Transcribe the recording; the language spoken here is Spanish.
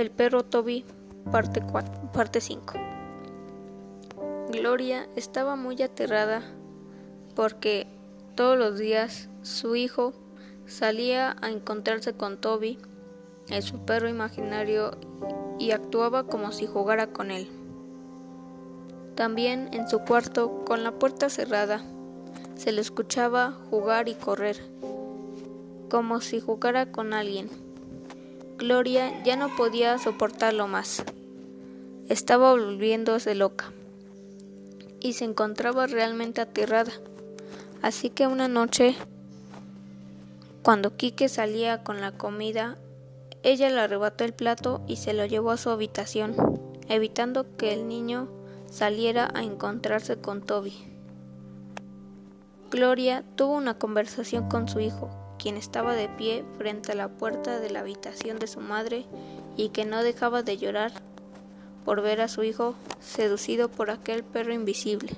El perro Toby, parte, parte 5. Gloria estaba muy aterrada porque todos los días su hijo salía a encontrarse con Toby, el su perro imaginario, y actuaba como si jugara con él. También en su cuarto, con la puerta cerrada, se le escuchaba jugar y correr, como si jugara con alguien. Gloria ya no podía soportarlo más. Estaba volviéndose loca y se encontraba realmente aterrada. Así que una noche, cuando Quique salía con la comida, ella le arrebató el plato y se lo llevó a su habitación, evitando que el niño saliera a encontrarse con Toby. Gloria tuvo una conversación con su hijo, quien estaba de pie frente a la puerta de la habitación de su madre y que no dejaba de llorar por ver a su hijo seducido por aquel perro invisible.